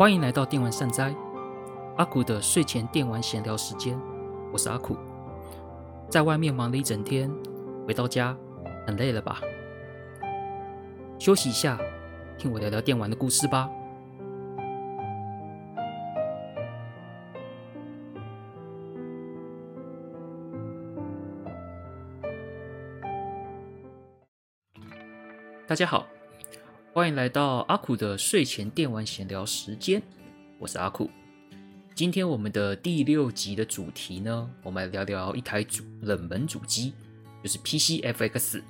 欢迎来到电玩善哉，阿苦的睡前电玩闲聊时间。我是阿苦，在外面忙了一整天，回到家很累了吧？休息一下，听我聊聊电玩的故事吧。大家好。欢迎来到阿苦的睡前电玩闲聊时间，我是阿苦。今天我们的第六集的主题呢，我们来聊聊一台主冷门主机，就是 PCFX。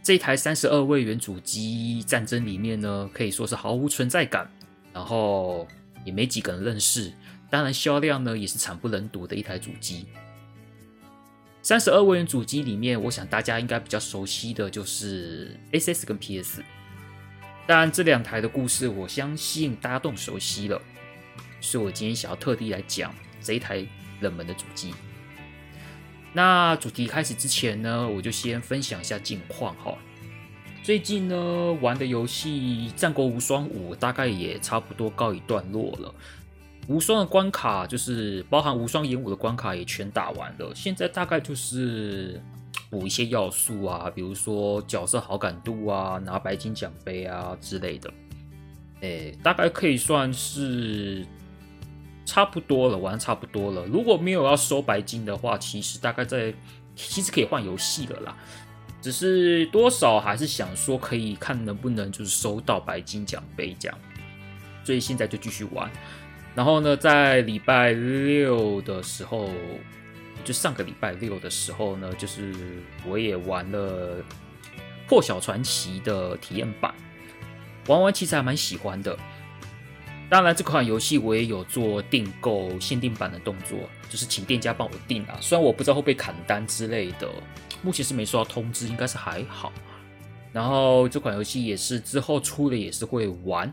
这一台三十二位元主机战争里面呢，可以说是毫无存在感，然后也没几个人认识，当然销量呢也是惨不忍睹的一台主机。三十二位元主机里面，我想大家应该比较熟悉的就是 SS 跟 PS。当然，这两台的故事，我相信大家都很熟悉了。所以我今天想要特地来讲这一台冷门的主机。那主题开始之前呢，我就先分享一下近况哈。最近呢，玩的游戏《战国无双五》大概也差不多告一段落了。无双的关卡就是包含无双演武的关卡也全打完了，现在大概就是补一些要素啊，比如说角色好感度啊，拿白金奖杯啊之类的，诶，大概可以算是差不多了，玩差不多了。如果没有要收白金的话，其实大概在其实可以换游戏了啦，只是多少还是想说可以看能不能就是收到白金奖杯这样，所以现在就继续玩。然后呢，在礼拜六的时候，就上个礼拜六的时候呢，就是我也玩了《破晓传奇》的体验版，玩完其实还蛮喜欢的。当然，这款游戏我也有做订购限定版的动作，就是请店家帮我订啊。虽然我不知道会不会砍单之类的，目前是没收到通知，应该是还好。然后这款游戏也是之后出了也是会玩。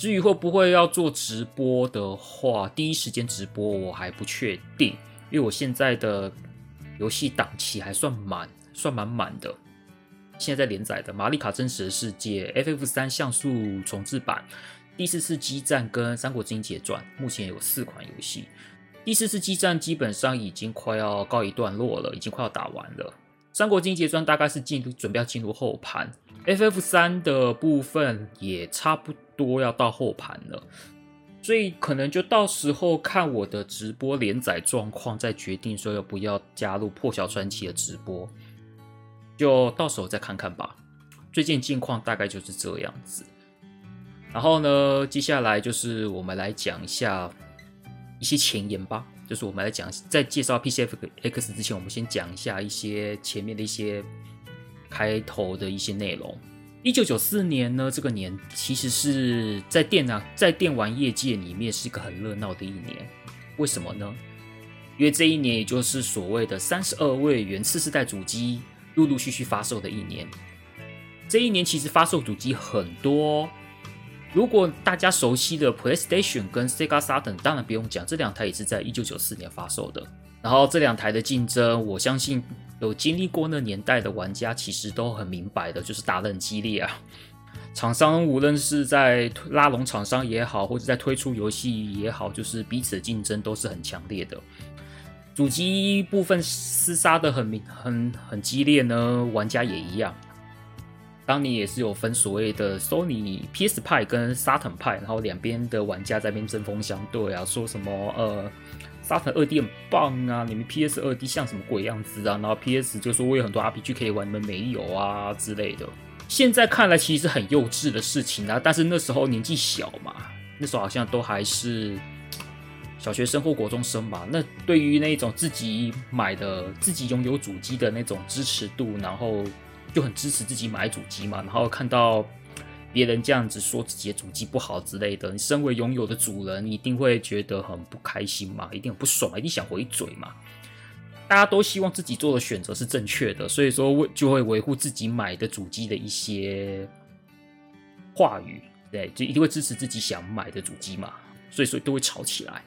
至于会不会要做直播的话，第一时间直播我还不确定，因为我现在的游戏档期还算满，算蛮满的。现在在连载的《玛丽卡真实的世界》FF 三像素重置版、第四次激战跟《三国志英杰传》，目前有四款游戏。第四次激战基本上已经快要告一段落了，已经快要打完了。《三国志英杰传》大概是进入准备要进入后盘，FF 三的部分也差不。多要到后盘了，所以可能就到时候看我的直播连载状况，再决定说要不要加入破晓传奇的直播，就到时候再看看吧。最近近况大概就是这样子。然后呢，接下来就是我们来讲一下一些前言吧，就是我们来讲，在介绍 PCFX 之前，我们先讲一下一些前面的一些开头的一些内容。一九九四年呢，这个年其实是在电脑在电玩业界里面是一个很热闹的一年。为什么呢？因为这一年也就是所谓的三十二位元次世代主机陆陆续续发售的一年。这一年其实发售主机很多。如果大家熟悉的 PlayStation 跟 Sega Saturn，当然不用讲，这两台也是在一九九四年发售的。然后这两台的竞争，我相信。有经历过那年代的玩家，其实都很明白的，就是打得很激烈啊。厂商无论是在拉拢厂商也好，或者在推出游戏也好，就是彼此的竞争都是很强烈的。主机部分厮杀的很明很很激烈呢，玩家也一样。当年也是有分所谓的 Sony PS 派跟 Saturn 派，然后两边的玩家在边针锋相对啊，说什么呃。沙特二 D 很棒啊！你们 PS 二 D 像什么鬼样子啊？然后 PS 就说我有很多 RPG 可以玩，你们没有啊之类的。现在看来其实是很幼稚的事情啊，但是那时候年纪小嘛，那时候好像都还是小学生或国中生吧。那对于那种自己买的、自己拥有主机的那种支持度，然后就很支持自己买主机嘛。然后看到。别人这样子说自己的主机不好之类的，你身为拥有的主人，一定会觉得很不开心嘛，一定很不爽，一定想回嘴嘛。大家都希望自己做的选择是正确的，所以说为就会维护自己买的主机的一些话语，对，就一定会支持自己想买的主机嘛。所以说都会吵起来。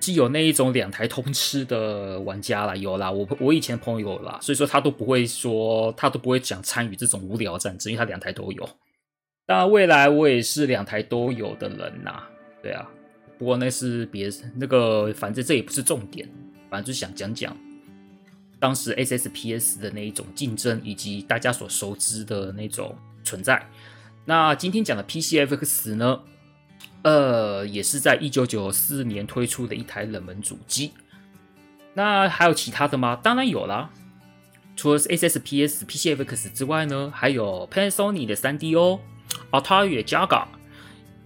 既有那一种两台通吃的玩家啦，有啦，我我以前朋友啦，所以说他都不会说，他都不会讲参与这种无聊战争，因为他两台都有。当然，未来我也是两台都有的人呐、对啊，不过那是别那个，反正这也不是重点，反正就是想讲讲当时 SSPS 的那一种竞争，以及大家所熟知的那种存在。那今天讲的 PCFX 呢，呃，也是在一九九四年推出的一台冷门主机。那还有其他的吗？当然有啦。除了 SSPS、PCFX 之外呢，还有 Panasonic 的 3DO、Atari Jaguar，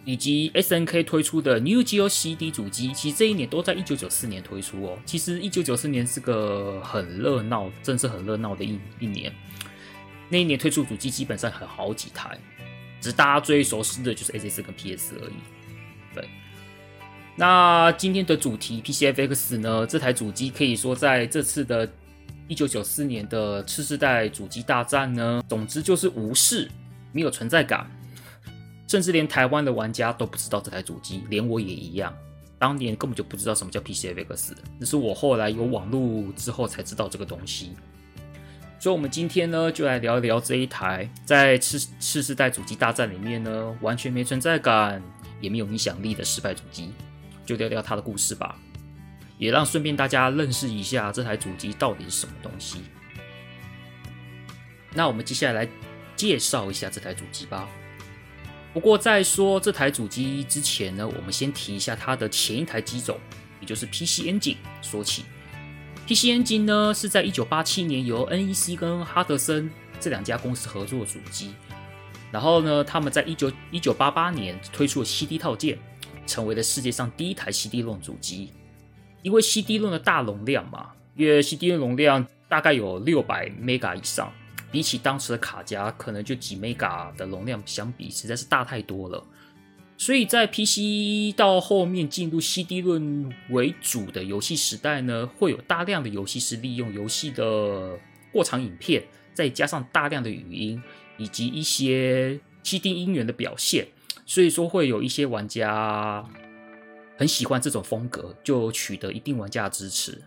以及 SNK 推出的 New Geo CD 主机。其实这一年都在一九九四年推出哦。其实一九九四年是个很热闹，真是很热闹的一一年。那一年推出主机基本上很好几台，只是大家最熟悉的就是 SS 跟 PS 而已。对。那今天的主题 PCFX 呢？这台主机可以说在这次的。一九九四年的次世代主机大战呢，总之就是无视，没有存在感，甚至连台湾的玩家都不知道这台主机，连我也一样，当年根本就不知道什么叫 PCFX，那是我后来有网络之后才知道这个东西。所以，我们今天呢，就来聊一聊这一台在次次世代主机大战里面呢，完全没存在感，也没有影响力的失败主机，就聊聊它的故事吧。也让顺便大家认识一下这台主机到底是什么东西。那我们接下来介绍一下这台主机吧。不过在说这台主机之前呢，我们先提一下它的前一台机种，也就是 PC Engine 说起。PC Engine 呢是在一九八七年由 NEC 跟哈德森这两家公司合作的主机，然后呢，他们在一九一九八八年推出了 CD 套件，成为了世界上第一台 CD 论主机。因为 CD 论的大容量嘛，因为 CD 论容量大概有六百 mega 以上，比起当时的卡夹可能就几 mega 的容量相比，实在是大太多了。所以在 PC 到后面进入 CD 论为主的游戏时代呢，会有大量的游戏是利用游戏的过场影片，再加上大量的语音以及一些 CD 音源的表现，所以说会有一些玩家。很喜欢这种风格，就取得一定玩家的支持。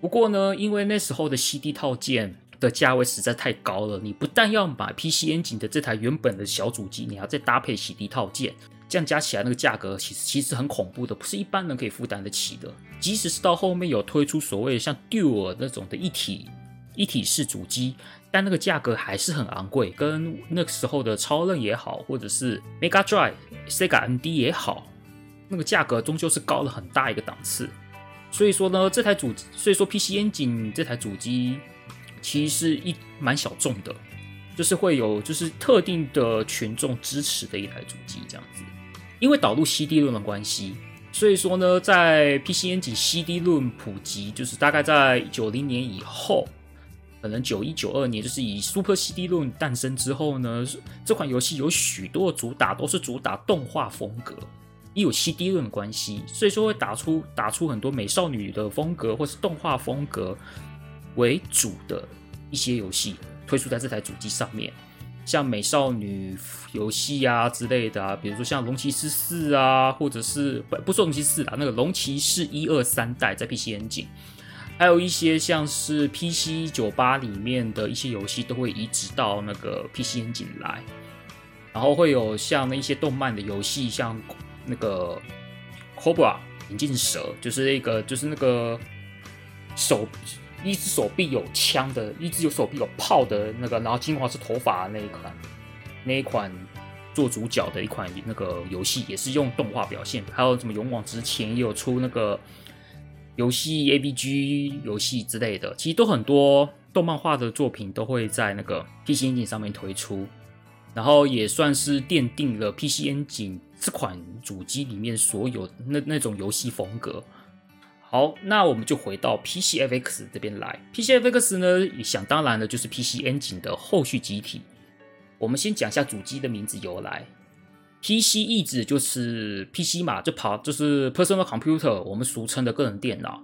不过呢，因为那时候的 CD 套件的价位实在太高了，你不但要买 PC Engine 的这台原本的小主机，你要再搭配 CD 套件，这样加起来那个价格其实其实很恐怖的，不是一般人可以负担得起的。即使是到后面有推出所谓像 Dual 那种的一体一体式主机，但那个价格还是很昂贵，跟那个时候的超任也好，或者是 Mega Drive、Sega MD 也好。那个价格终究是高了很大一个档次，所以说呢，这台主，所以说 PC Engine 这台主机其实是一蛮小众的，就是会有就是特定的群众支持的一台主机这样子。因为导入 CD 论的关系，所以说呢，在 PC Engine CD 论普及，就是大概在九零年以后，可能九一九二年，就是以 Super CD 论诞生之后呢，这款游戏有许多主打都是主打动画风格。也有 CD 论关系，所以说会打出打出很多美少女的风格或是动画风格为主的一些游戏推出在这台主机上面，像美少女游戏啊之类的啊，比如说像龙骑士四啊，或者是不不是龙骑士四啊，那个龙骑士一二三代在 PCN 进还有一些像是 PC 酒吧里面的一些游戏都会移植到那个 PC 眼镜来，然后会有像那一些动漫的游戏像。那个 Cobra 眼镜蛇，就是那个，就是那个手一只手臂有枪的，一只有手臂有炮的那个，然后金黄色头发的那一款，那一款做主角的一款那个游戏，也是用动画表现。还有什么勇往直前也有出那个游戏 ABG 游戏之类的，其实都很多动漫画的作品都会在那个 PC Engine 上面推出，然后也算是奠定了 PC Engine。这款主机里面所有那那种游戏风格，好，那我们就回到 PCFX 这边来。PCFX 呢，想当然的就是 PC Engine 的后续机体。我们先讲一下主机的名字由来。PC 意指就是 PC 嘛，就跑就是 Personal Computer，我们俗称的个人电脑。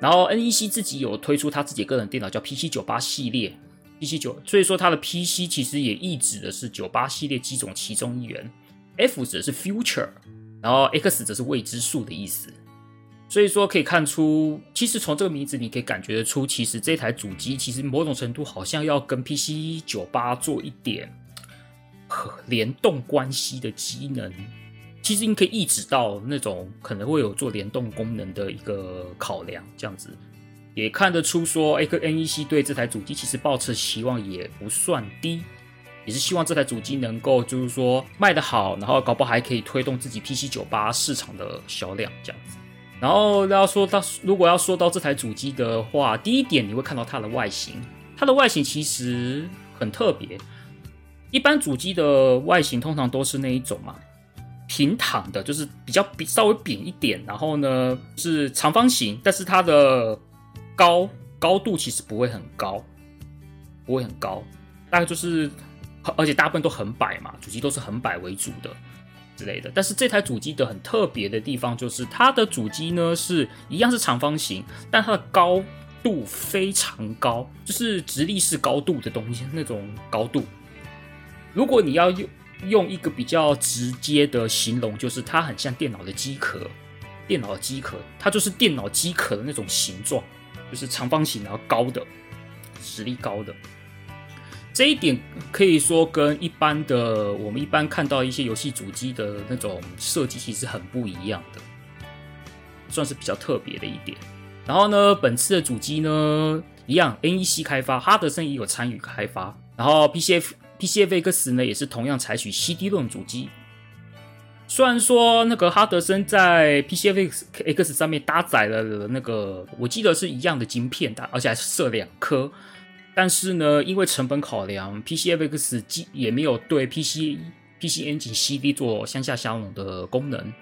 然后 NEC 自己有推出他自己个人电脑，叫 PC 九八系列，PC 九，所以说它的 PC 其实也意指的是九八系列机种其中一员。F 指的是 future，然后 X 则是未知数的意思，所以说可以看出，其实从这个名字你可以感觉得出，其实这台主机其实某种程度好像要跟 PC 九八做一点和联动关系的机能，其实你可以抑制到那种可能会有做联动功能的一个考量，这样子也看得出说，哎，个 NEC 对这台主机其实抱持期望也不算低，也是希望这台主机能够就是说卖得好，然后搞不好还可以推动自己 PC 九八市场的销量这样子。然后要说到，如果要说到这台主机的话，第一点你会看到它的外形，它的外形其实很特别。一般主机的外形通常都是那一种嘛，平躺的，就是比较比稍微扁一点，然后呢是长方形，但是它的高高度其实不会很高，不会很高，大概就是，而且大部分都很摆嘛，主机都是横摆为主的。之类的，但是这台主机的很特别的地方就是它的主机呢是一样是长方形，但它的高度非常高，就是直立式高度的东西那种高度。如果你要用用一个比较直接的形容，就是它很像电脑的机壳，电脑机壳，它就是电脑机壳的那种形状，就是长方形然后高的，直立高的。这一点可以说跟一般的我们一般看到一些游戏主机的那种设计其实很不一样的，算是比较特别的一点。然后呢，本次的主机呢一样，NEC 开发，哈德森也有参与开发。然后 PCF PCFX 呢也是同样采取 CD 论主机。虽然说那个哈德森在 PCFX 上面搭载了那个，我记得是一样的晶片的，而且还是设两颗。但是呢，因为成本考量，PCFX 机也没有对 PCPCN 及 CD 做向下相容的功能。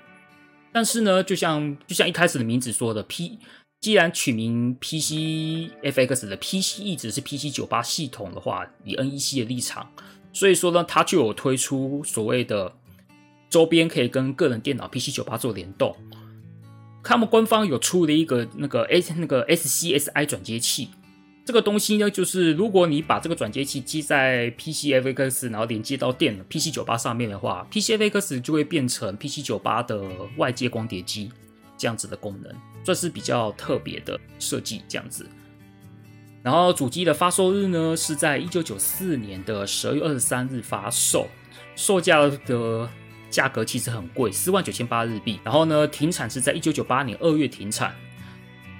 但是呢，就像就像一开始的名字说的，P 既然取名 PCFX 的 PC 一直是 PC 九八系统的话，以 NEC 的立场，所以说呢，它就有推出所谓的周边可以跟个人电脑 PC 九八做联动。他们官方有出了一个那个 S 那个 SCSI 转接器。这个东西呢，就是如果你把这个转接器接在 PCFX，然后连接到电脑 PC 九八上面的话，PCFX 就会变成 PC 九八的外接光碟机这样子的功能，算是比较特别的设计这样子。然后主机的发售日呢，是在一九九四年的十二月二十三日发售，售价的价格其实很贵，四万九千八日币。然后呢，停产是在一九九八年二月停产，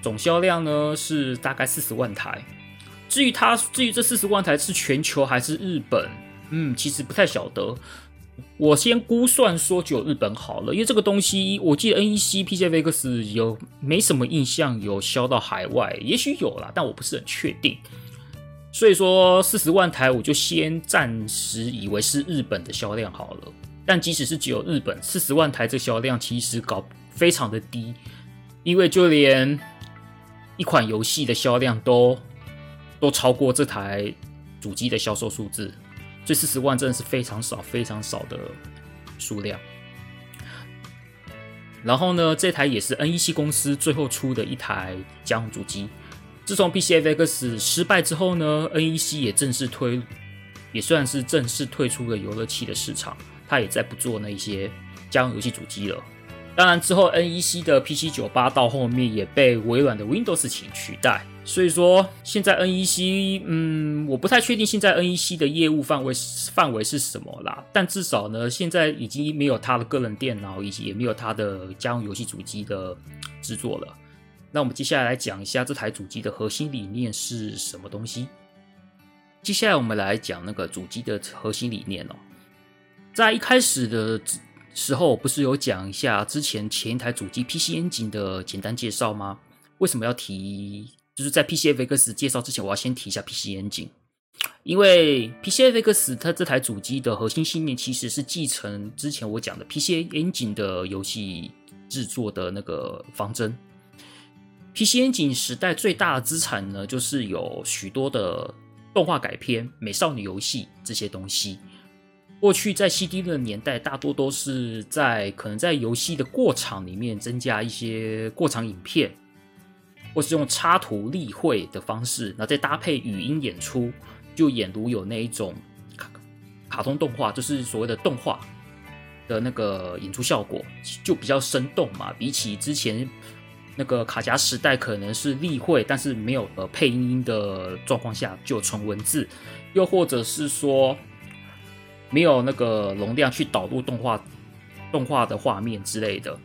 总销量呢是大概四十万台。至于它，至于这四十万台是全球还是日本，嗯，其实不太晓得。我先估算说只有日本好了，因为这个东西我记得 NEC PCFX 有没什么印象有销到海外，也许有啦，但我不是很确定。所以说四十万台我就先暂时以为是日本的销量好了。但即使是只有日本四十万台，这销量其实搞非常的低，因为就连一款游戏的销量都。都超过这台主机的销售数字，这四十万真的是非常少、非常少的数量。然后呢，这台也是 NEC 公司最后出的一台家用主机。自从 PCFX 失败之后呢，NEC 也正式推，也算是正式退出了游乐器的市场，它也再不做那一些家用游戏主机了。当然之后，NEC 的 PC 九八到后面也被微软的 Windows 起取代。所以说，现在 NEC，嗯，我不太确定现在 NEC 的业务范围范围是什么啦。但至少呢，现在已经没有他的个人电脑，以及也没有他的家用游戏主机的制作了。那我们接下来来讲一下这台主机的核心理念是什么东西。接下来我们来讲那个主机的核心理念哦。在一开始的时候，不是有讲一下之前前一台主机 PC Engine 的简单介绍吗？为什么要提？就是在 PCFX 介绍之前，我要先提一下 PC Engine，因为 PCFX 它这台主机的核心信念其实是继承之前我讲的 PC Engine 的游戏制作的那个方针。PC Engine 时代最大的资产呢，就是有许多的动画改编、美少女游戏这些东西。过去在 CD 的年代，大多都是在可能在游戏的过场里面增加一些过场影片。或是用插图立绘的方式，然后再搭配语音演出，就演如有那一种卡卡通动画，就是所谓的动画的那个演出效果，就比较生动嘛。比起之前那个卡夹时代，可能是立绘，但是没有呃配音的状况下，就纯文字，又或者是说没有那个容量去导入动画动画的画面之类的。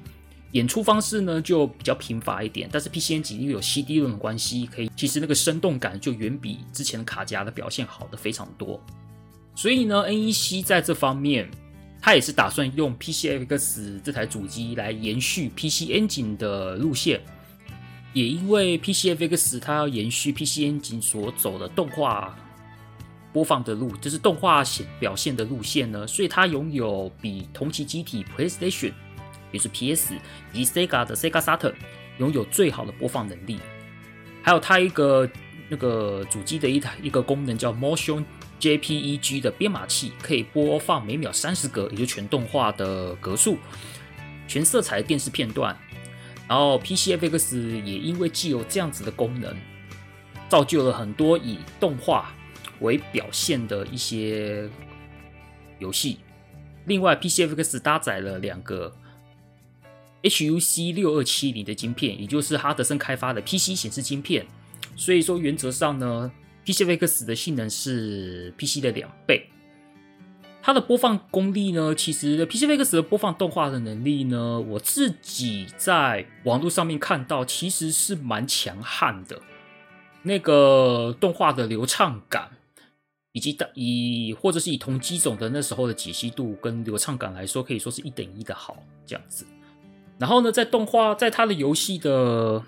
演出方式呢就比较贫乏一点，但是 P C N G 因为有 CD 论的关系，可以其实那个生动感就远比之前的卡夹的表现好的非常多。所以呢，NEC 在这方面，它也是打算用 PCFX 这台主机来延续 PC Engine 的路线。也因为 PCFX 它要延续 P C N G 所走的动画播放的路，就是动画显表现的路线呢，所以它拥有比同期机体 PlayStation。也是 PS 以及 Sega 的 Sega Saturn 拥有最好的播放能力，还有它一个那个主机的一台一个功能叫 Motion JPEG 的编码器，可以播放每秒三十格，也就全动画的格数，全色彩电视片段。然后 PCFX 也因为既有这样子的功能，造就了很多以动画为表现的一些游戏。另外，PCFX 搭载了两个。HUC 六二七零的晶片，也就是哈德森开发的 PC 显示晶片，所以说原则上呢，PCFX 的性能是 PC 的两倍。它的播放功力呢，其实 PCFX 的播放动画的能力呢，我自己在网络上面看到，其实是蛮强悍的。那个动画的流畅感，以及以或者是以同机种的那时候的解析度跟流畅感来说，可以说是一等一的好这样子。然后呢，在动画，在它的游戏的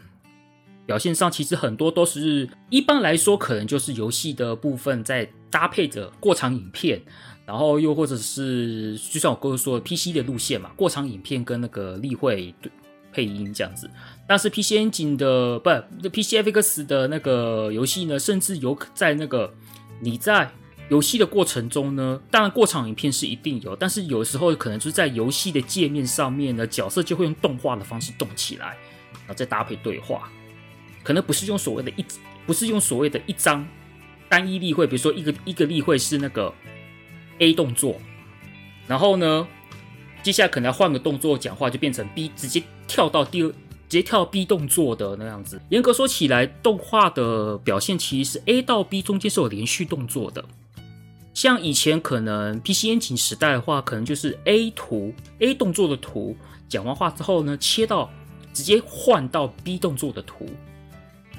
表现上，其实很多都是一般来说，可能就是游戏的部分在搭配着过场影片，然后又或者是就像我刚刚说的 PC 的路线嘛，过场影片跟那个例会对配音这样子。但是 PC 引擎的不，PCFX 的那个游戏呢，甚至有在那个你在。游戏的过程中呢，当然过场影片是一定有，但是有时候可能就是在游戏的界面上面呢，角色就会用动画的方式动起来，然后再搭配对话，可能不是用所谓的一，不是用所谓的一张单一例会，比如说一个一个例会是那个 A 动作，然后呢，接下来可能要换个动作讲话，就变成 B，直接跳到第二，直接跳 B 动作的那样子。严格说起来，动画的表现其实是 A 到 B 中间是有连续动作的。像以前可能 PC Engine 时代的话，可能就是 A 图 A 动作的图讲完话之后呢，切到直接换到 B 动作的图，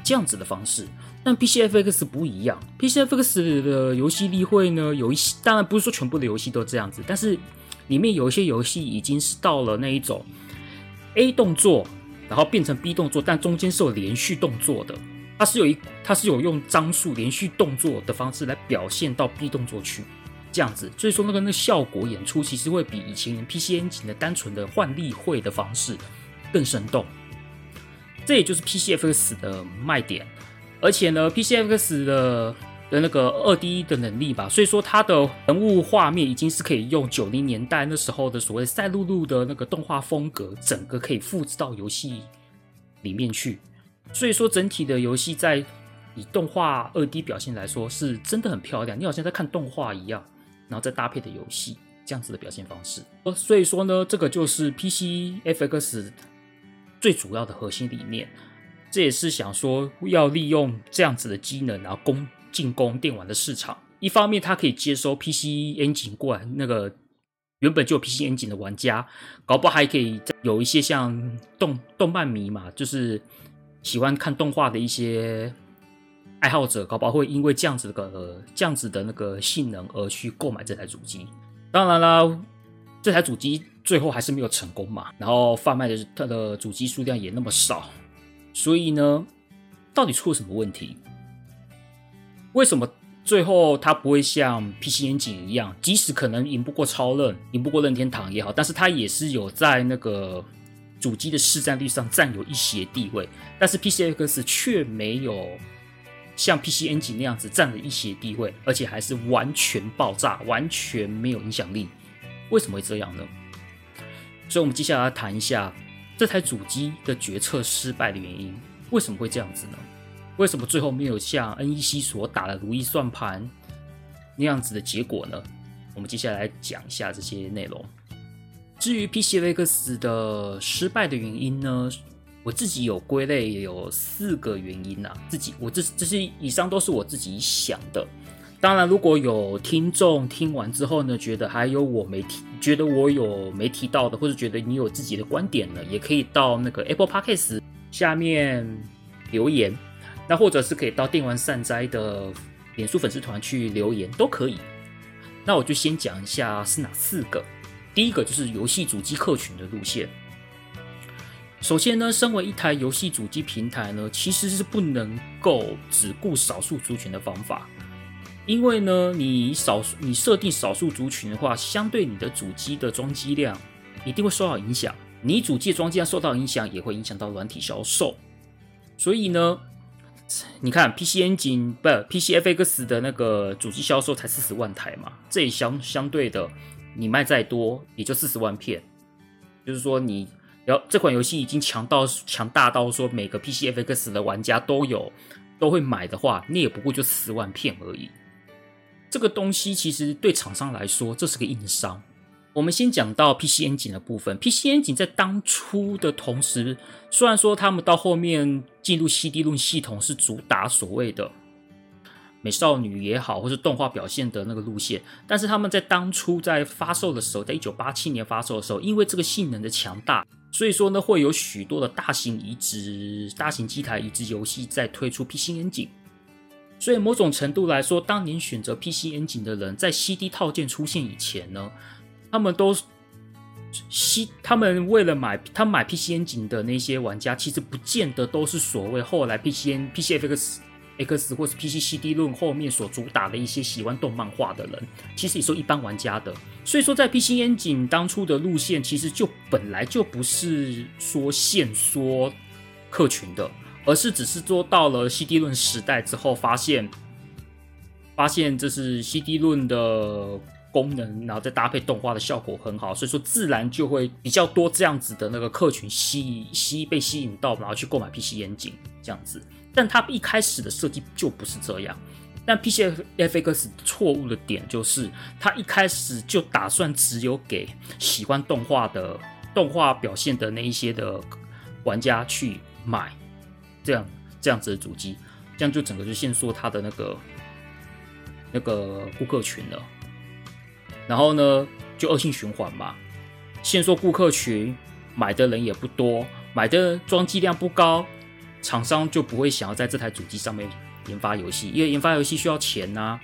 这样子的方式。但 PCFX 不一样，PCFX 的游戏例会呢，有一些当然不是说全部的游戏都这样子，但是里面有一些游戏已经是到了那一种 A 动作，然后变成 B 动作，但中间是有连续动作的。它是有一，它是有用张数连续动作的方式来表现到 B 动作去，这样子，所以说那个那效果演出其实会比以前 PC n 景的单纯的换例会的方式更生动。这也就是 PCFX 的卖点，而且呢，PCFX 的的那个二 D 的能力吧，所以说它的人物画面已经是可以用九零年代那时候的所谓赛璐璐的那个动画风格，整个可以复制到游戏里面去。所以说，整体的游戏在以动画二 D 表现来说，是真的很漂亮。你好像在看动画一样，然后再搭配的游戏这样子的表现方式。呃所以说呢，这个就是 PCFX 最主要的核心理念。这也是想说要利用这样子的机能，然后攻进攻电玩的市场。一方面，它可以接收 PC Engine 过来那个原本就有 PCN 警的玩家，搞不好还可以有一些像动动漫迷嘛，就是。喜欢看动画的一些爱好者，搞不好会因为这样子的个这样子的那个性能而去购买这台主机。当然啦，这台主机最后还是没有成功嘛，然后贩卖的它的主机数量也那么少，所以呢，到底出了什么问题？为什么最后它不会像 PC Engine 一样，即使可能赢不过超任，赢不过任天堂也好，但是它也是有在那个。主机的市占率上占有一些地位，但是 PCX 却没有像 PC n g 那样子占了一些地位，而且还是完全爆炸，完全没有影响力。为什么会这样呢？所以，我们接下来谈一下这台主机的决策失败的原因。为什么会这样子呢？为什么最后没有像 NEC 所打的如意算盘那样子的结果呢？我们接下来讲一下这些内容。至于 PCFX 的失败的原因呢，我自己有归类，有四个原因呐、啊。自己我这这些以上都是我自己想的，当然，如果有听众听完之后呢，觉得还有我没提，觉得我有没提到的，或者觉得你有自己的观点呢，也可以到那个 Apple Podcast 下面留言，那或者是可以到电玩善哉的脸书粉丝团去留言，都可以。那我就先讲一下是哪四个。第一个就是游戏主机客群的路线。首先呢，身为一台游戏主机平台呢，其实是不能够只顾少数族群的方法。因为呢，你少你设定少数族群的话，相对你的主机的装机量一定会受到影响。你主机的装机量受到影响，也会影响到软体销售。所以呢，你看 PC Engine 不 PCFX 的那个主机销售才四十万台嘛，这也相相对的，你卖再多也就四十万片。就是说你要这款游戏已经强到强大到说每个 PCFX 的玩家都有都会买的话，那也不过就十万片而已。这个东西其实对厂商来说，这是个硬伤。我们先讲到 PCN 景的部分。，PCN 景在当初的同时，虽然说他们到后面进入 CD 论系统是主打所谓的美少女也好，或是动画表现的那个路线，但是他们在当初在发售的时候，在一九八七年发售的时候，因为这个性能的强大，所以说呢，会有许多的大型移植、大型机台移植游戏在推出 PC Engine。所以某种程度来说，当年选择 PC Engine 的人，在 CD 套件出现以前呢，他们都西，他们为了买，他买 PC 眼镜的那些玩家，其实不见得都是所谓后来 PC N PCFX X 或是 PC CD 论后面所主打的一些喜欢动漫画的人，其实也是一般玩家的。所以说，在 PC 眼镜当初的路线，其实就本来就不是说限缩客群的。而是只是做到了 CD 论时代之后，发现发现这是 CD 论的功能，然后再搭配动画的效果很好，所以说自然就会比较多这样子的那个客群吸吸被吸引到，然后去购买 PC 眼镜这样子。但它一开始的设计就不是这样。但 PCFX 错误的点就是，它一开始就打算只有给喜欢动画的动画表现的那一些的玩家去买。这样这样子的主机，这样就整个就限缩它的那个那个顾客群了。然后呢，就恶性循环嘛，限缩顾客群，买的人也不多，买的装机量不高，厂商就不会想要在这台主机上面研发游戏，因为研发游戏需要钱呐，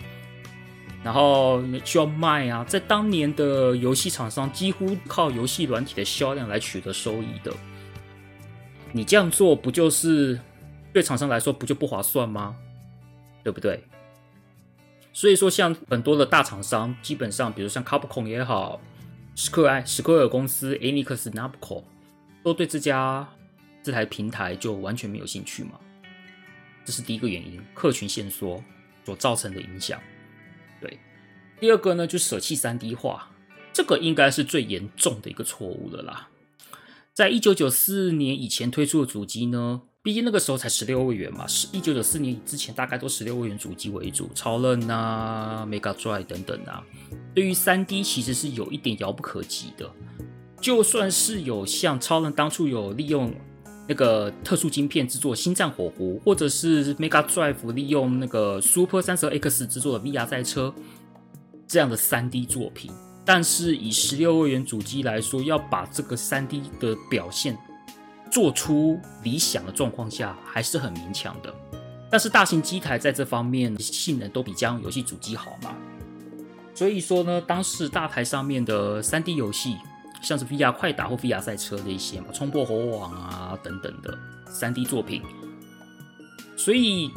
然后需要卖啊。在当年的游戏厂商，几乎靠游戏软体的销量来取得收益的。你这样做不就是？对厂商来说不就不划算吗？对不对？所以说，像很多的大厂商，基本上，比如像 Capcom 也好，史克艾、史克尔公司、Enix、Namco，都对这家这台平台就完全没有兴趣嘛。这是第一个原因，客群限缩所造成的影响。对，第二个呢，就舍弃 3D 化，这个应该是最严重的一个错误了啦。在一九九四年以前推出的主机呢，毕竟那个时候才十六位元嘛，是一九九四年之前大概都十六位元主机为主，超任啊、Mega Drive 等等啊，对于三 D 其实是有一点遥不可及的。就算是有像超人当初有利用那个特殊晶片制作《星战火狐》，或者是 Mega Drive 利用那个 Super 32 X 制作的 VR 赛车这样的三 D 作品，但是以十六位元主机来说，要把这个三 D 的表现。做出理想的状况下还是很勉强的，但是大型机台在这方面性能都比家用游戏主机好嘛，所以说呢，当时大台上面的 3D 游戏，像是 VR 快打或 VR 赛车的一些嘛，冲破火网啊等等的 3D 作品，所以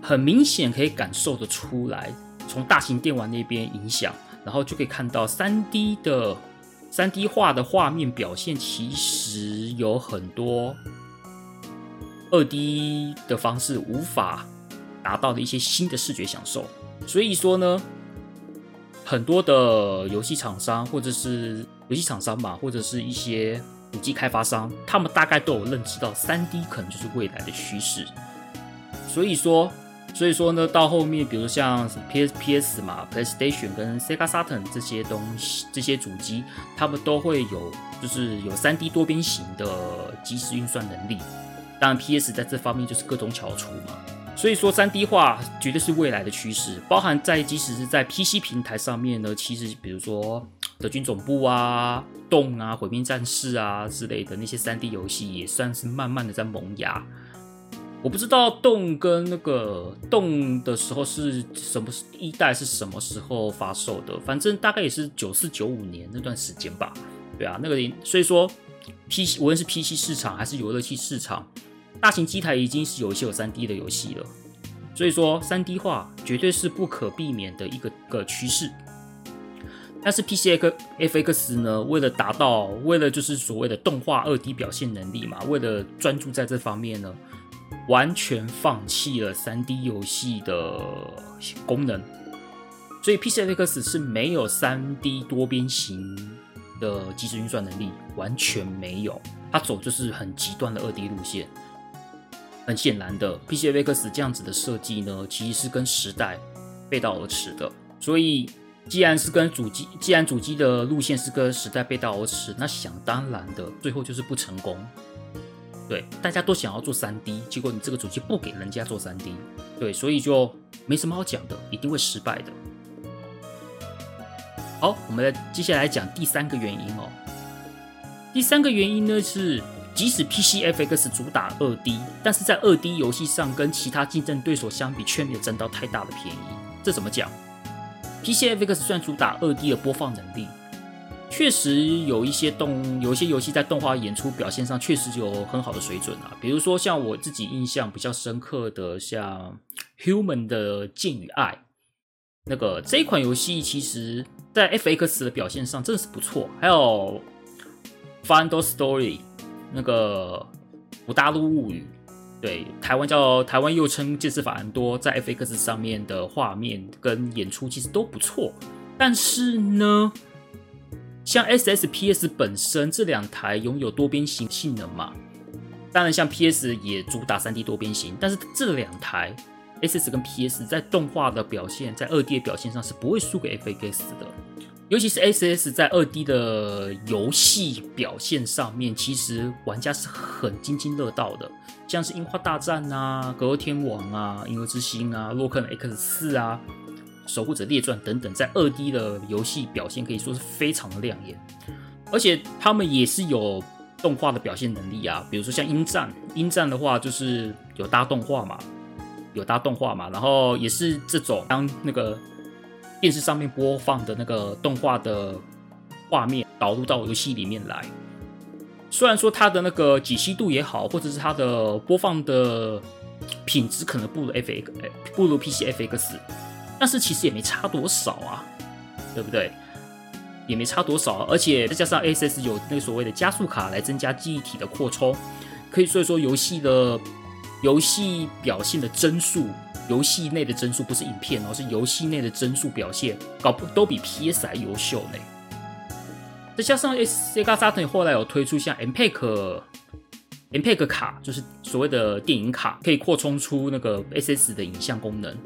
很明显可以感受得出来，从大型电玩那边影响，然后就可以看到 3D 的。3D 画的画面表现其实有很多 2D 的方式无法达到的一些新的视觉享受，所以说呢，很多的游戏厂商或者是游戏厂商嘛，或者是一些主机开发商，他们大概都有认知到 3D 可能就是未来的趋势，所以说。所以说呢，到后面，比如像 PS、PS 嘛、PlayStation 跟 Sega Saturn 这些东西，这些主机，他们都会有，就是有 3D 多边形的即时运算能力。当然，PS 在这方面就是各种翘楚嘛。所以说，三 D 化绝对是未来的趋势，包含在即使是在 PC 平台上面呢，其实比如说德军总部啊、动啊、毁灭战士啊之类的那些三 D 游戏，也算是慢慢的在萌芽。我不知道动跟那个动的时候是什么一代是什么时候发售的，反正大概也是九四九五年那段时间吧。对啊，那个所以说 PC 无论是 PC 市场还是游乐器市场。大型机台已经是有一些有 3D 的游戏了，所以说 3D 化绝对是不可避免的一个个趋势。但是 PCFX 呢，为了达到，为了就是所谓的动画 2D 表现能力嘛，为了专注在这方面呢，完全放弃了 3D 游戏的功能，所以 PCFX 是没有 3D 多边形的即时运算能力，完全没有，它走就是很极端的 2D 路线。很显然的，P.C. Vex 这样子的设计呢，其实是跟时代背道而驰的。所以，既然是跟主机，既然主机的路线是跟时代背道而驰，那想当然的，最后就是不成功。对，大家都想要做 3D，结果你这个主机不给人家做 3D，对，所以就没什么好讲的，一定会失败的。好，我们来接下来讲第三个原因哦。第三个原因呢是。即使 PCFX 主打 2D，但是在 2D 游戏上跟其他竞争对手相比，却没有占到太大的便宜。这怎么讲？PCFX 虽然主打 2D 的播放能力，确实有一些动，有一些游戏在动画演出表现上确实有很好的水准啊。比如说像我自己印象比较深刻的，像 Human 的《剑与爱》，那个这一款游戏其实在 FX 的表现上真的是不错。还有 Final Story。那个《五大陆物语》，对，台湾叫台湾又称《剑士法兰多》，在 FX 上面的画面跟演出其实都不错。但是呢，像 SSPS 本身这两台拥有多边形性能嘛，当然像 PS 也主打 3D 多边形，但是这两台 SS 跟 PS 在动画的表现，在 2D 的表现上是不会输给 FX 的。尤其是 SS 在二 D 的游戏表现上面，其实玩家是很津津乐道的，像是《樱花大战》啊，《格斗天王》啊，《银河之星》啊，《洛克人 X 四》啊，《守护者列传》等等，在二 D 的游戏表现可以说是非常的亮眼，而且他们也是有动画的表现能力啊，比如说像《鹰战》，《鹰战》的话就是有搭动画嘛，有搭动画嘛，然后也是这种当那个。电视上面播放的那个动画的画面导入到游戏里面来，虽然说它的那个解析度也好，或者是它的播放的品质可能不如 FX，不如 PCFX，但是其实也没差多少啊，对不对？也没差多少，而且再加上 SS 有那个所谓的加速卡来增加记忆体的扩充，可以所以说游戏的游戏表现的帧数。游戏内的帧数不是影片哦，是游戏内的帧数表现，搞不都比 PS 还优秀呢。再加上 Sega Saturn 后来有推出像 MPEG MPEG 卡，就是所谓的电影卡，可以扩充出那个 SS 的影像功能。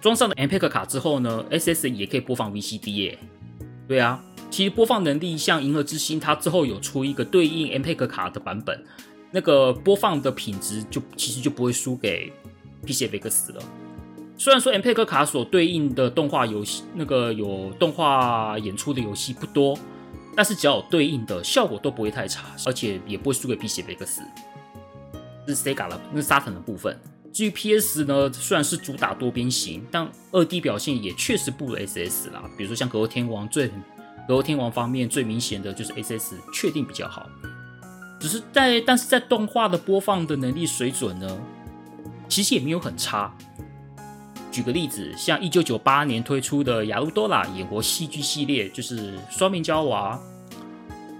装上了 MPEG 卡之后呢，SS 也可以播放 VCD 耶。对啊，其实播放能力像《银河之星》，它之后有出一个对应 MPEG 卡的版本，那个播放的品质就其实就不会输给。PCFX 了，虽然说 MPEG 卡所对应的动画游戏，那个有动画演出的游戏不多，但是只要有对应的效果都不会太差，而且也不会输给 PCFX。这是 Sega 的，那是 Saturn 的部分。至于 PS 呢，虽然是主打多边形，但二 D 表现也确实不如 SS 啦。比如说像《格斗天王》最，《格斗天王》方面最明显的就是 SS 确定比较好，只是在但是在动画的播放的能力水准呢，其实也没有很差。举个例子，像一九九八年推出的《亚鲁多拉》演活戏剧系列，就是双面胶娃，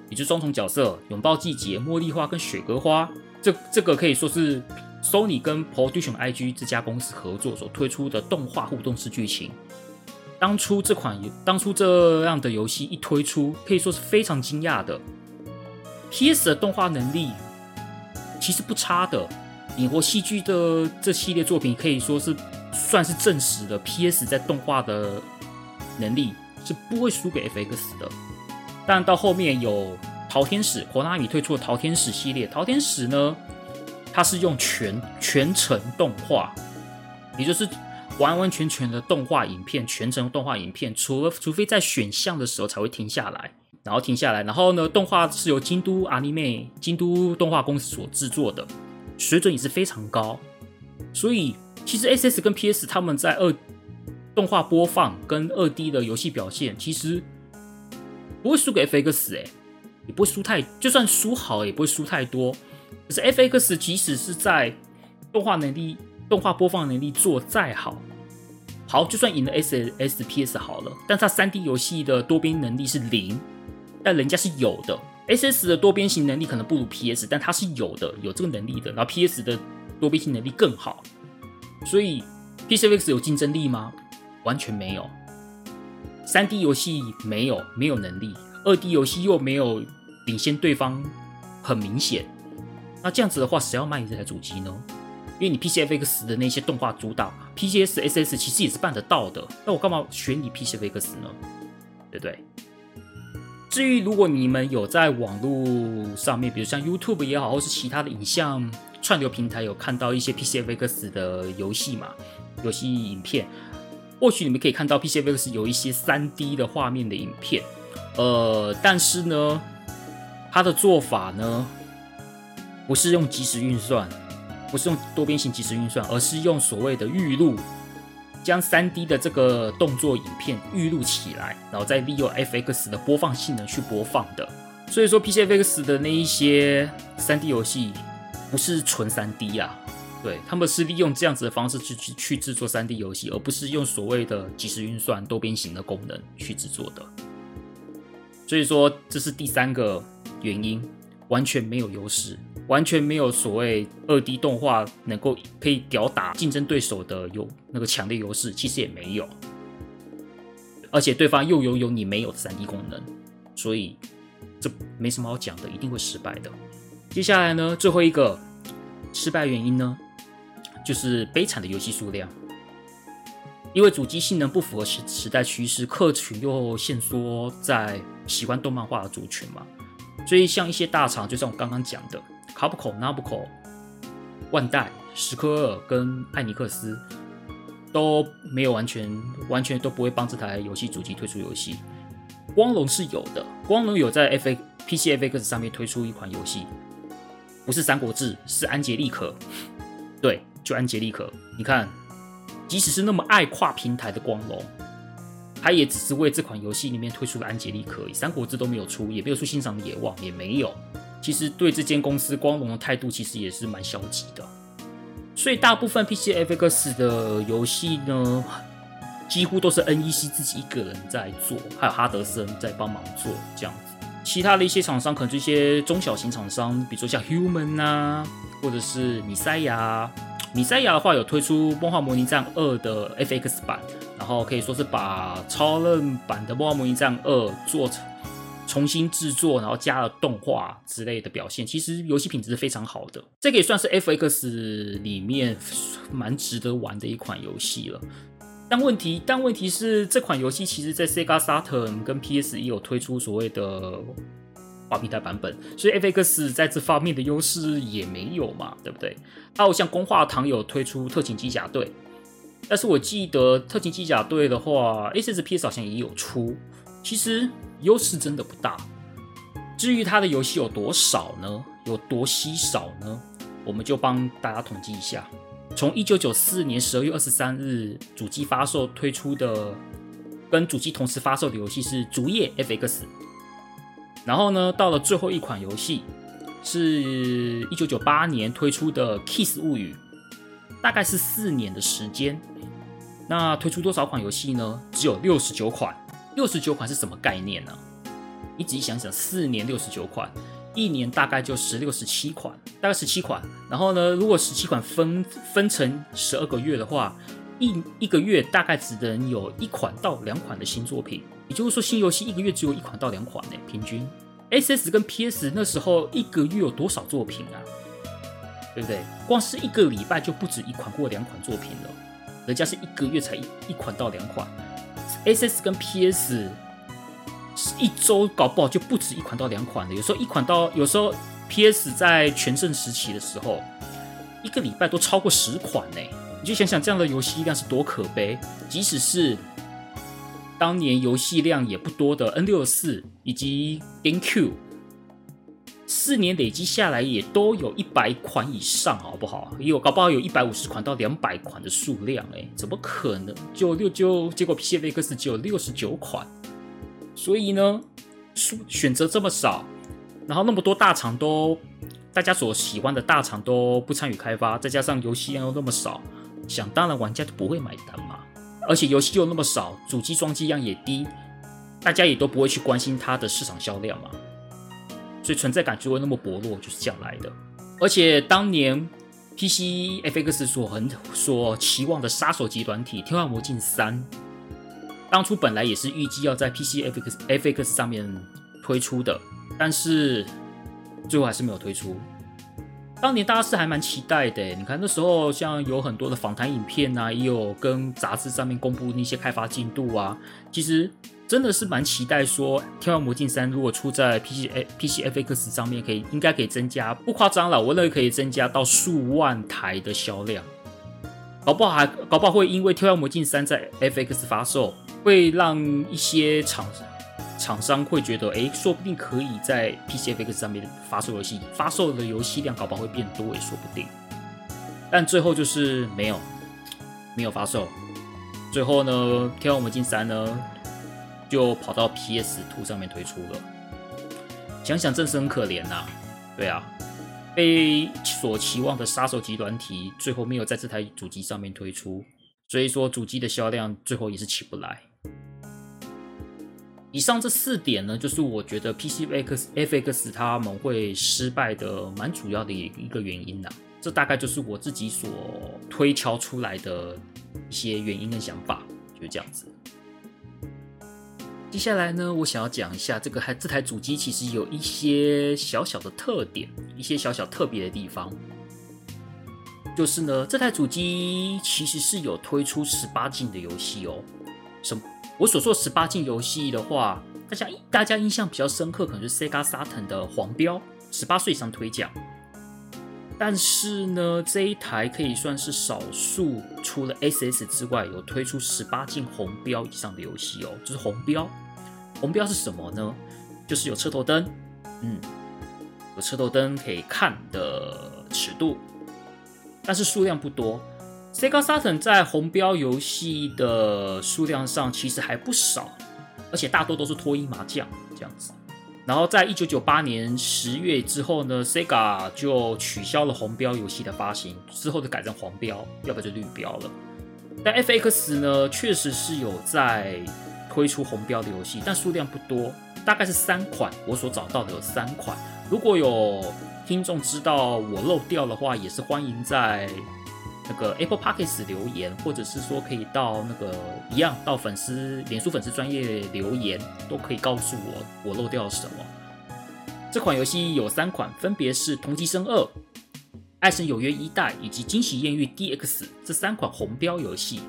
也就双重角色，拥抱季节、茉莉花跟雪歌花。这这个可以说是 Sony 跟 Production IG 这家公司合作所推出的动画互动式剧情。当初这款当初这样的游戏一推出，可以说是非常惊讶的。PS 的动画能力其实不差的。影活戏剧的这系列作品可以说是算是证实了 PS 在动画的能力是不会输给 FX 的。但到后面有《桃天使》，Konami 推出的《桃天使》系列，《桃天使》呢它是用全全程动画，也就是完完全全的动画影片，全程动画影片，除了除非在选项的时候才会停下来，然后停下来，然后呢，动画是由京都阿尼美京都动画公司所制作的，水准也是非常高，所以其实 SS 跟 PS 他们在二动画播放跟二 D 的游戏表现，其实不会输给 FX 哎、也不会输太，就算输好也不会输太多。可是 FX 即使是在动画能力、动画播放能力做再好，好就算赢了 SSPS 好了，但它三 D 游戏的多边能力是零，但人家是有的。SS 的多边形能力可能不如 PS，但它是有的，有这个能力的。然后 PS 的多边形能力更好，所以 PCFX 有竞争力吗？完全没有。三 D 游戏没有没有能力，二 D 游戏又没有领先对方，很明显。那这样子的话，谁要买你这台主机呢？因为你 PCFX 的那些动画主导，PCSSS 其实也是办得到的。那我干嘛选你 PCFX 呢？对不对？至于如果你们有在网络上面，比如像 YouTube 也好，或是其他的影像串流平台，有看到一些 PCFX 的游戏嘛，游戏影片，或许你们可以看到 PCFX 有一些 3D 的画面的影片。呃，但是呢，它的做法呢，不是用即时运算，不是用多边形即时运算，而是用所谓的预录，将 3D 的这个动作影片预录起来，然后再利用 FX 的播放性能去播放的。所以说，PCFX 的那一些 3D 游戏不是纯 3D 啊，对，他们是利用这样子的方式去去去制作 3D 游戏，而不是用所谓的即时运算多边形的功能去制作的。所以说，这是第三个原因，完全没有优势。完全没有所谓二 D 动画能够可以吊打竞争对手的有那个强烈优势，其实也没有，而且对方又拥有你没有的三 D 功能，所以这没什么好讲的，一定会失败的。接下来呢，最后一个失败原因呢，就是悲惨的游戏数量，因为主机性能不符合时时代趋势，客群又限缩在喜欢动漫画的族群嘛，所以像一些大厂，就像我刚刚讲的。卡普空、纳布科、万代、史克尔跟艾尼克斯都没有完全、完全都不会帮这台游戏主机推出游戏。光荣是有的，光荣有在 F A P C F X 上面推出一款游戏，不是《三国志》，是《安杰丽可》。对，就《安杰丽可》。你看，即使是那么爱跨平台的光荣，他也只是为这款游戏里面推出了《安杰丽可》，《三国志》都没有出，也没有出《欣赏野望》，也没有。其实对这间公司光荣的态度其实也是蛮消极的，所以大部分 PCFX 的游戏呢，几乎都是 NEC 自己一个人在做，还有哈德森在帮忙做这样子。其他的一些厂商可能这些中小型厂商，比如说像 Human 啊，或者是米塞亚。米塞亚的话有推出《梦幻模拟战二》的 FX 版，然后可以说是把超任版的《梦幻模拟战二》做成。重新制作，然后加了动画之类的表现，其实游戏品质是非常好的。这个也算是 FX 里面蛮值得玩的一款游戏了。但问题，但问题是，这款游戏其实在 Sega Saturn 跟 PS 也有推出所谓的跨平台版本，所以 FX 在这方面的优势也没有嘛，对不对？还有像攻化堂有推出特勤机甲队，但是我记得特勤机甲队的话，SSPS 好像也有出，其实。优势真的不大。至于它的游戏有多少呢？有多稀少呢？我们就帮大家统计一下。从一九九四年十二月二十三日主机发售推出的，跟主机同时发售的游戏是《竹叶 FX》。然后呢，到了最后一款游戏是一九九八年推出的《Kiss 物语》，大概是四年的时间。那推出多少款游戏呢？只有六十九款。六十九款是什么概念呢？你仔细想想，四年六十九款，一年大概就十六、十七款，大概十七款。然后呢，如果十七款分分成十二个月的话，一一个月大概只能有一款到两款的新作品。也就是说，新游戏一个月只有一款到两款呢，平均。SS 跟 PS 那时候一个月有多少作品啊？对不对？光是一个礼拜就不止一款或两款作品了，人家是一个月才一一款到两款。SS 跟 PS 一周搞不好就不止一款到两款的，有时候一款到，有时候 PS 在全盛时期的时候，一个礼拜都超过十款呢。你就想想这样的游戏量是多可悲。即使是当年游戏量也不多的 N 六四以及 Game Q 四年累积下来也都有一百款以上，好不好？也有搞不好有一百五十款到两百款的数量，哎，怎么可能？就六就结果 PCFX 只有六十九款，所以呢，数选择这么少，然后那么多大厂都。大家所喜欢的大厂都不参与开发，再加上游戏量又那么少，想当然玩家就不会买单嘛。而且游戏又那么少，主机装机量也低，大家也都不会去关心它的市场销量嘛。所以存在感就会那么薄弱，就是这样来的。而且当年 PC FX 所很所期望的杀手级软体《天外魔境三》，当初本来也是预计要在 PC FX FX 上面推出的，但是。最后还是没有推出。当年大家是还蛮期待的，你看那时候像有很多的访谈影片啊，也有跟杂志上面公布那些开发进度啊。其实真的是蛮期待说，《天外魔镜三》如果出在 PC PC FX 上面，可以应该可以增加，不夸张了，我认为可以增加到数万台的销量。搞不好还搞不好会因为《天外魔镜三》在 FX 发售，会让一些厂。厂商会觉得，哎，说不定可以在 PCFX 上面发售游戏，发售的游戏量搞不好会变多，也说不定。但最后就是没有，没有发售。最后呢，《天外魔镜三》呢，就跑到 PS2 上面推出了。想想真是很可怜呐、对啊，被所期望的杀手级软体，最后没有在这台主机上面推出，所以说主机的销量最后也是起不来。以上这四点呢，就是我觉得 PCX FX 他们会失败的蛮主要的一个原因呐。这大概就是我自己所推敲出来的一些原因跟想法，就是这样子。接下来呢，我想要讲一下这个还这台主机其实有一些小小的特点，一些小小特别的地方。就是呢，这台主机其实是有推出十八禁的游戏哦。什么？我所说十八禁游戏的话，大家大家印象比较深刻，可能是 Sega Saturn 的黄标，十八岁以上推奖。但是呢，这一台可以算是少数除了 SS 之外有推出十八禁红标以上的游戏哦。就是红标，红标是什么呢？就是有车头灯，嗯，有车头灯可以看的尺度，但是数量不多。Sega Saturn 在红标游戏的数量上其实还不少，而且大多都是脱衣麻将这样子。然后在一九九八年十月之后呢，Sega 就取消了红标游戏的发行，之后就改成黄标，要不然就绿标了。但 FX 呢，确实是有在推出红标的游戏，但数量不多，大概是三款。我所找到的有三款。如果有听众知道我漏掉的话，也是欢迎在。那个 Apple Podcast 留言，或者是说可以到那个一样到粉丝脸书粉丝专业留言，都可以告诉我我漏掉了什么。这款游戏有三款，分别是《同级生二》、《爱神有约一代》以及《惊喜艳遇 DX》这三款红标游戏。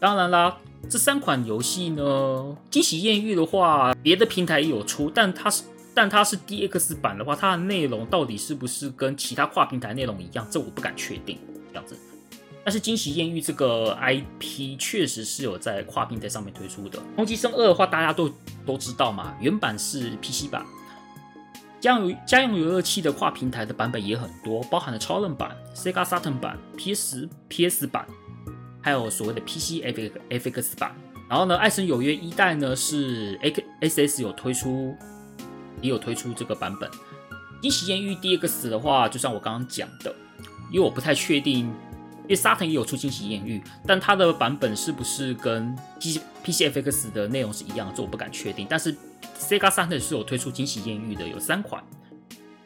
当然啦，这三款游戏呢，《惊喜艳遇》的话，别的平台也有出，但它是。但它是 DX 版的话，它的内容到底是不是跟其他跨平台内容一样？这我不敢确定。这样子，但是《惊喜艳遇》这个 IP 确实是有在跨平台上面推出的。《同级生二》的话，大家都都知道嘛，原版是 PC 版，家用家用游乐器的跨平台的版本也很多，包含了超任版、Sega Saturn 版、PS PS 版，还有所谓的 PC FX 版。然后呢，《爱神有约一代》呢是 SS 有推出。也有推出这个版本，惊喜艳遇 DX 的话，就像我刚刚讲的，因为我不太确定，因为 Saturn 也有出惊喜艳遇，但它的版本是不是跟 P P C F X 的内容是一样的，这我不敢确定。但是 Sega Saturn 是有推出惊喜艳遇的，有三款，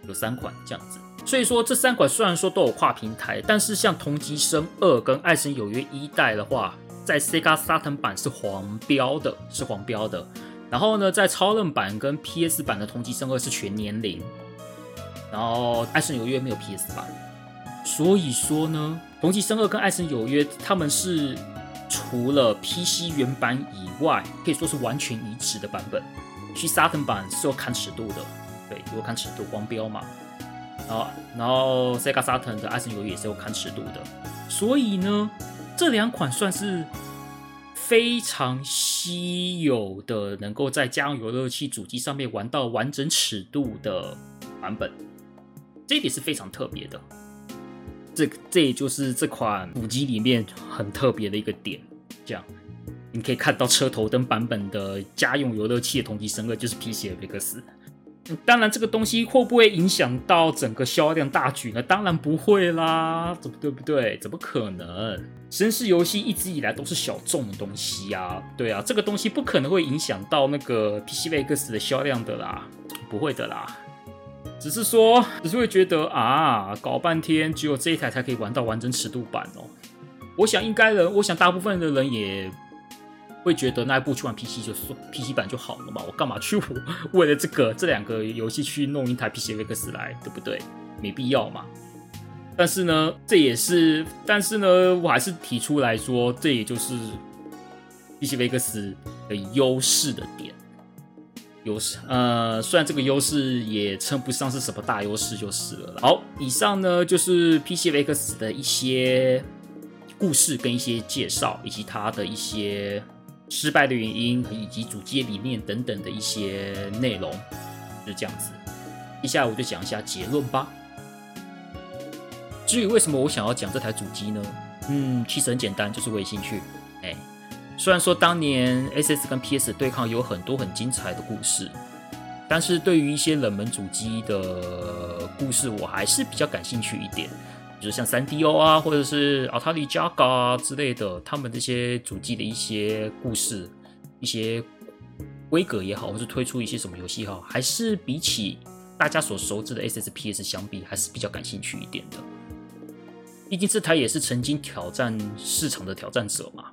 有三款这样子。所以说这三款虽然说都有跨平台，但是像同级生二跟爱神有约一代的话，在 Sega Saturn 版是黄标的，是黄标的。然后呢，在超任版跟 PS 版的同级生二是全年龄，然后爱神有约没有 PS 版，所以说呢，同级生二跟爱神有约他们是除了 PC 原版以外，可以说是完全一致的版本。去 Saturn 版是要看尺度的，对，有看尺度光标嘛。然后然后 Sega Saturn 的《爱神有约》也是有看尺度的，所以呢，这两款算是非常稀有的，能够在家用游乐器主机上面玩到完整尺度的版本，这一点是非常特别的。这这也就是这款主机里面很特别的一个点，这样。你可以看到车头灯版本的家用游乐器的同级生二就是 PCFX。当然，这个东西会不会影响到整个销量大局呢？当然不会啦，怎么对不对？怎么可能？绅士游戏一直以来都是小众的东西啊，对啊，这个东西不可能会影响到那个 PCFX 的销量的啦，不会的啦。只是说，只是会觉得啊，搞半天只有这一台才可以玩到完整尺度版哦。我想应该人，我想大部分的人也。会觉得那一部去玩 PC 就是说 PC 版就好了嘛？我干嘛去我为了这个这两个游戏去弄一台 PCFX 来，对不对？没必要嘛。但是呢，这也是，但是呢，我还是提出来说，这也就是 PCFX 的优势的点。优势，呃，虽然这个优势也称不上是什么大优势，就是了。好，以上呢就是 PCFX 的一些故事跟一些介绍，以及它的一些。失败的原因以及主机理念等等的一些内容，就这样子。接下来我就讲一下结论吧。至于为什么我想要讲这台主机呢？嗯，其实很简单，就是为兴趣。哎，虽然说当年 SS 跟 PS 对抗有很多很精彩的故事，但是对于一些冷门主机的故事，我还是比较感兴趣一点。比如像三 DO 啊，或者是 Atari Jaga 啊之类的，他们这些主机的一些故事、一些规格也好，或是推出一些什么游戏也好，还是比起大家所熟知的 SSPS 相比，还是比较感兴趣一点的。毕竟这台也是曾经挑战市场的挑战者嘛。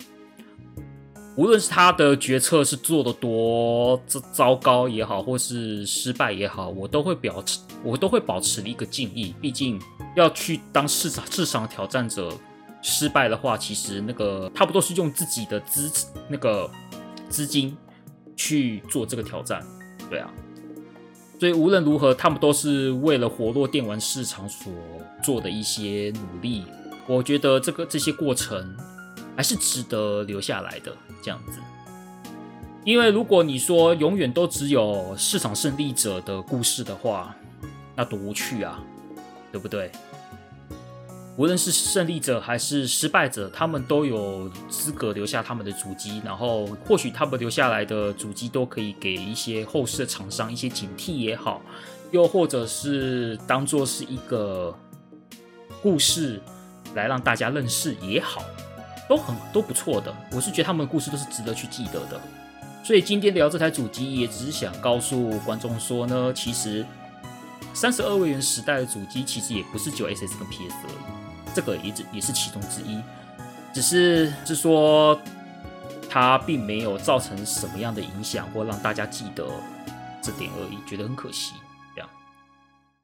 无论是他的决策是做的多糟糕也好，或是失败也好，我都会表持，我都会保持一个敬意。毕竟。要去当市场市场挑战者，失败的话，其实那个差不多是用自己的资那个资金去做这个挑战，对啊。所以无论如何，他们都是为了活络电玩市场所做的一些努力。我觉得这个这些过程还是值得留下来的，这样子。因为如果你说永远都只有市场胜利者的故事的话，那多无趣啊！对不对？无论是胜利者还是失败者，他们都有资格留下他们的主机，然后或许他们留下来的主机都可以给一些后世的厂商一些警惕也好，又或者是当做是一个故事来让大家认识也好，都很都不错的。我是觉得他们的故事都是值得去记得的。所以今天聊这台主机，也只是想告诉观众说呢，其实。三十二位元时代的主机其实也不是只有 SS 跟 PS 而已，这个也只也是其中之一，只是是说它并没有造成什么样的影响或让大家记得这点而已，觉得很可惜这样。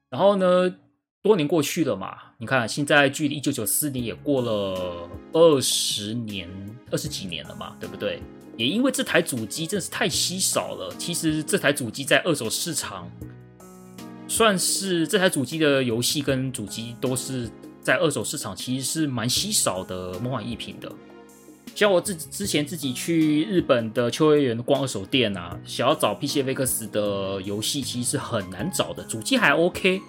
然后呢，多年过去了嘛，你看现在距离一九九四年也过了二十年二十几年了嘛，对不对？也因为这台主机真是太稀少了，其实这台主机在二手市场。算是这台主机的游戏跟主机都是在二手市场其实是蛮稀少的梦幻一品的。像我自之前自己去日本的秋叶原逛二手店啊，想要找 PCFX 的游戏其实是很难找的。主机还 OK，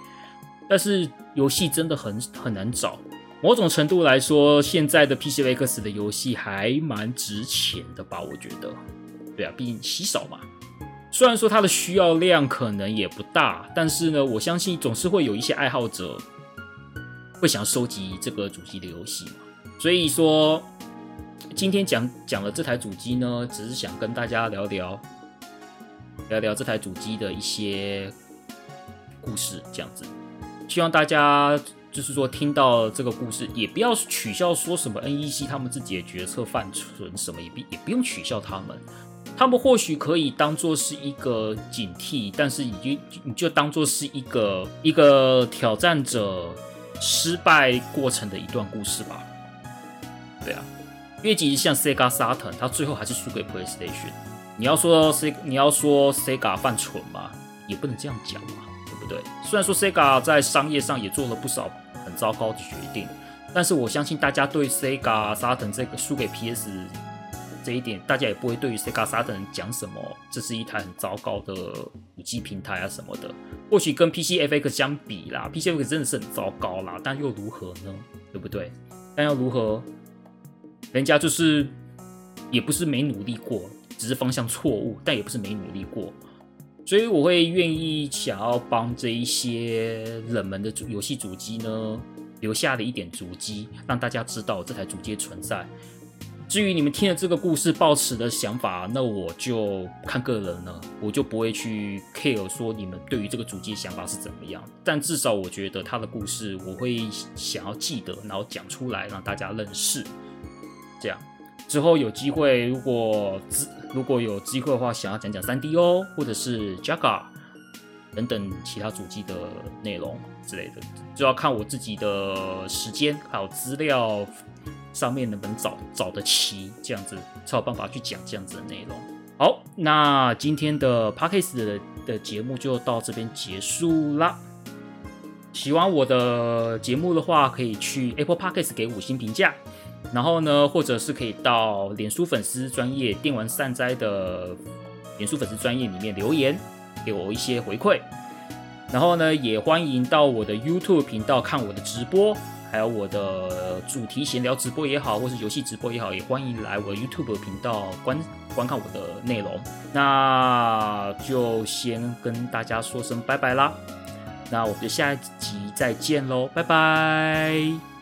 但是游戏真的很很难找。某种程度来说，现在的 PCX 的游戏还蛮值钱的吧？我觉得，对啊，毕竟稀少嘛。虽然说它的需要量可能也不大，但是呢，我相信总是会有一些爱好者会想收集这个主机的游戏嘛。所以说，今天讲讲了这台主机呢，只是想跟大家聊聊聊聊这台主机的一些故事，这样子。希望大家就是说听到这个故事，也不要取笑说什么 NEC 他们自己的决策犯蠢什么，也不也不用取笑他们。他们或许可以当做是一个警惕，但是你就你就当做是一个一个挑战者失败过程的一段故事吧。对啊，因为其实像 Sega Saturn，他最后还是输给 PlayStation。你要说 Sega，你要说 Sega 犯蠢吗，也不能这样讲嘛，对？虽然说 Sega 在商业上也做了不少很糟糕的决定，但是我相信大家对 Sega Saturn 这个输给 PS 这一点，大家也不会对于 Sega Saturn 讲什么，这是一台很糟糕的五 G 平台啊什么的。或许跟 PCFX 相比啦，PCFX 真的是很糟糕啦，但又如何呢？对不对？但又如何？人家就是也不是没努力过，只是方向错误，但也不是没努力过。所以我会愿意想要帮这一些冷门的主游戏主机呢，留下了一点足迹，让大家知道这台主机存在。至于你们听了这个故事抱持的想法，那我就看个人了，我就不会去 care 说你们对于这个主机想法是怎么样。但至少我觉得他的故事我会想要记得，然后讲出来让大家认识。这样之后有机会，如果如果有机会的话，想要讲讲 3DO 或者是 Jaga 等等其他主机的内容之类的，就要看我自己的时间还有资料。上面能不能找找得齐，这样子才有办法去讲这样子的内容。好，那今天的 Podcast 的的节目就到这边结束啦。喜欢我的节目的话，可以去 Apple Podcast 给五星评价，然后呢，或者是可以到脸书粉丝专业电玩善哉的脸书粉丝专业里面留言，给我一些回馈。然后呢，也欢迎到我的 YouTube 频道看我的直播。还有我的主题闲聊直播也好，或是游戏直播也好，也欢迎来我 YouTube 频道观观看我的内容。那就先跟大家说声拜拜啦，那我们就下一集再见喽，拜拜。